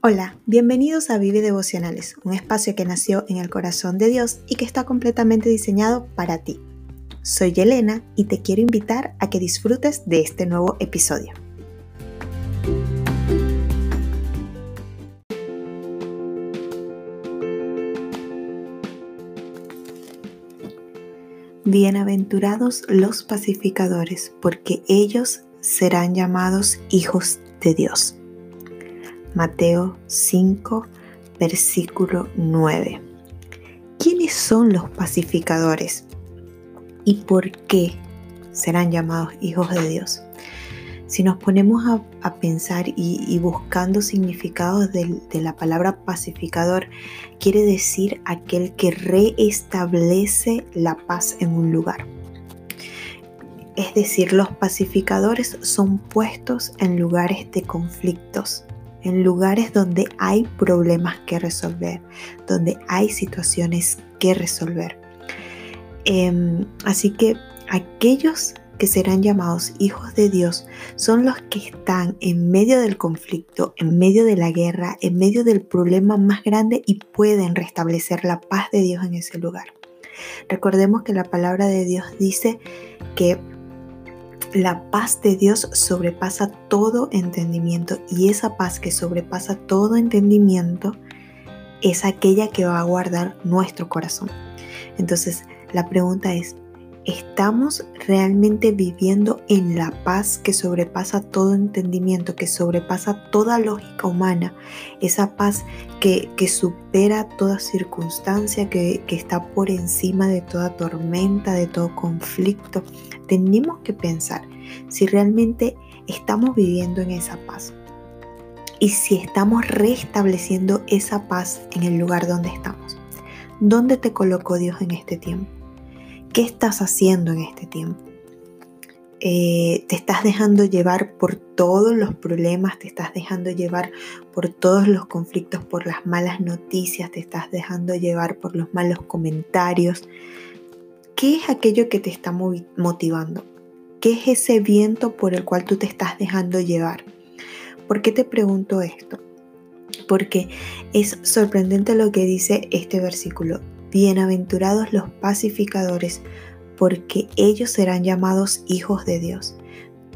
Hola, bienvenidos a Vive Devocionales, un espacio que nació en el corazón de Dios y que está completamente diseñado para ti. Soy Elena y te quiero invitar a que disfrutes de este nuevo episodio. Bienaventurados los pacificadores, porque ellos serán llamados hijos de Dios. Mateo 5, versículo 9. ¿Quiénes son los pacificadores? ¿Y por qué serán llamados hijos de Dios? Si nos ponemos a, pensar y, buscando significados de, de la palabra pacificador, quiere decir aquel que reestablece la paz en un lugar. Es decir, los pacificadores son puestos en lugares de conflictos, en lugares donde hay problemas que resolver, donde hay situaciones que resolver. Em, así que aquellos que serán llamados hijos de Dios son los que están en medio del conflicto, en medio de la guerra, en medio del problema más grande y pueden restablecer la paz de Dios en ese lugar. Recordemos que la palabra de Dios dice que la paz de Dios sobrepasa todo entendimiento y esa paz que sobrepasa todo entendimiento es aquella que va a guardar nuestro corazón. Entonces, la pregunta es, ¿estamos realmente viviendo en la paz que sobrepasa todo entendimiento, que sobrepasa toda lógica humana? Esa paz que, supera toda circunstancia, que, que está por encima de toda tormenta, de todo conflicto. Tenemos que pensar si realmente estamos viviendo en esa paz y si estamos restableciendo esa paz en el lugar donde estamos. ¿Dónde te colocó Dios en este tiempo? ¿Qué estás haciendo en este tiempo? Eh, te estás dejando llevar por todos los problemas, te estás dejando llevar por todos los conflictos, por las malas noticias, te estás dejando llevar por los malos comentarios. ¿Qué es aquello que te está motivando? ¿Qué es ese viento por el cual tú te estás dejando llevar? ¿Por qué te pregunto esto? Porque es sorprendente lo que dice este versículo. Bienaventurados los pacificadores, porque ellos serán llamados hijos de Dios.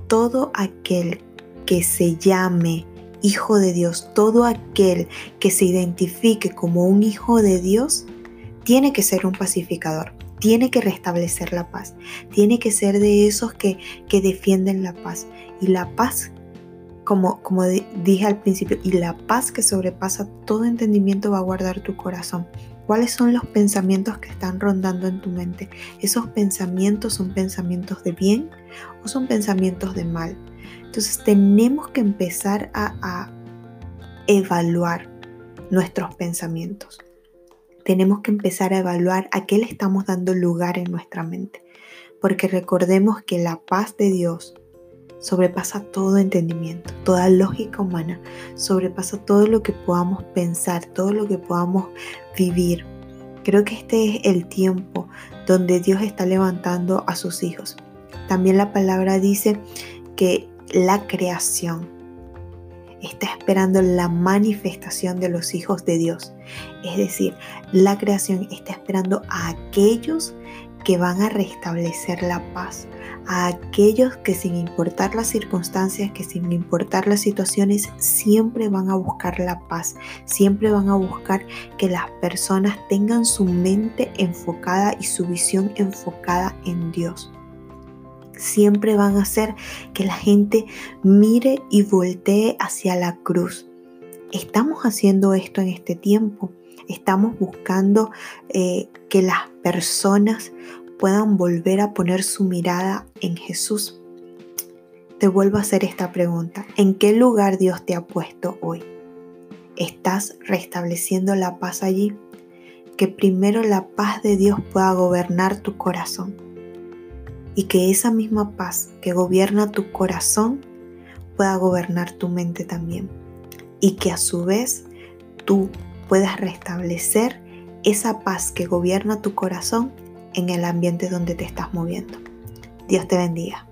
Todo aquel que se llame hijo de Dios, todo aquel que se identifique como un hijo de Dios, tiene que ser un pacificador, tiene que restablecer la paz, tiene que ser de esos que, que defienden la paz. Y la paz, como, como dije al principio, y la paz que sobrepasa todo entendimiento va a guardar tu corazón. ¿Cuáles son los pensamientos que están rondando en tu mente? ¿Esos pensamientos son pensamientos de bien o son pensamientos de mal? Entonces tenemos que empezar a, a evaluar nuestros pensamientos. Tenemos que empezar a evaluar a qué le estamos dando lugar en nuestra mente. Porque recordemos que la paz de Dios sobrepasa todo entendimiento, toda lógica humana, sobrepasa todo lo que podamos pensar, todo lo que podamos vivir. Creo que este es el tiempo donde Dios está levantando a sus hijos. También la palabra dice que la creación está esperando la manifestación de los hijos de Dios. Es decir, la creación está esperando a aquellos que van a restablecer la paz, a aquellos que sin importar las circunstancias, que sin importar las situaciones, siempre van a buscar la paz, siempre van a buscar que las personas tengan su mente enfocada y su visión enfocada en Dios. Siempre van a hacer que la gente mire y voltee hacia la cruz. Estamos haciendo esto en este tiempo. Estamos buscando eh, que las personas puedan volver a poner su mirada en Jesús. Te vuelvo a hacer esta pregunta. ¿En qué lugar Dios te ha puesto hoy? ¿Estás restableciendo la paz allí? Que primero la paz de Dios pueda gobernar tu corazón y que esa misma paz que gobierna tu corazón pueda gobernar tu mente también y que a su vez tú puedas restablecer esa paz que gobierna tu corazón en el ambiente donde te estás moviendo. Dios te bendiga.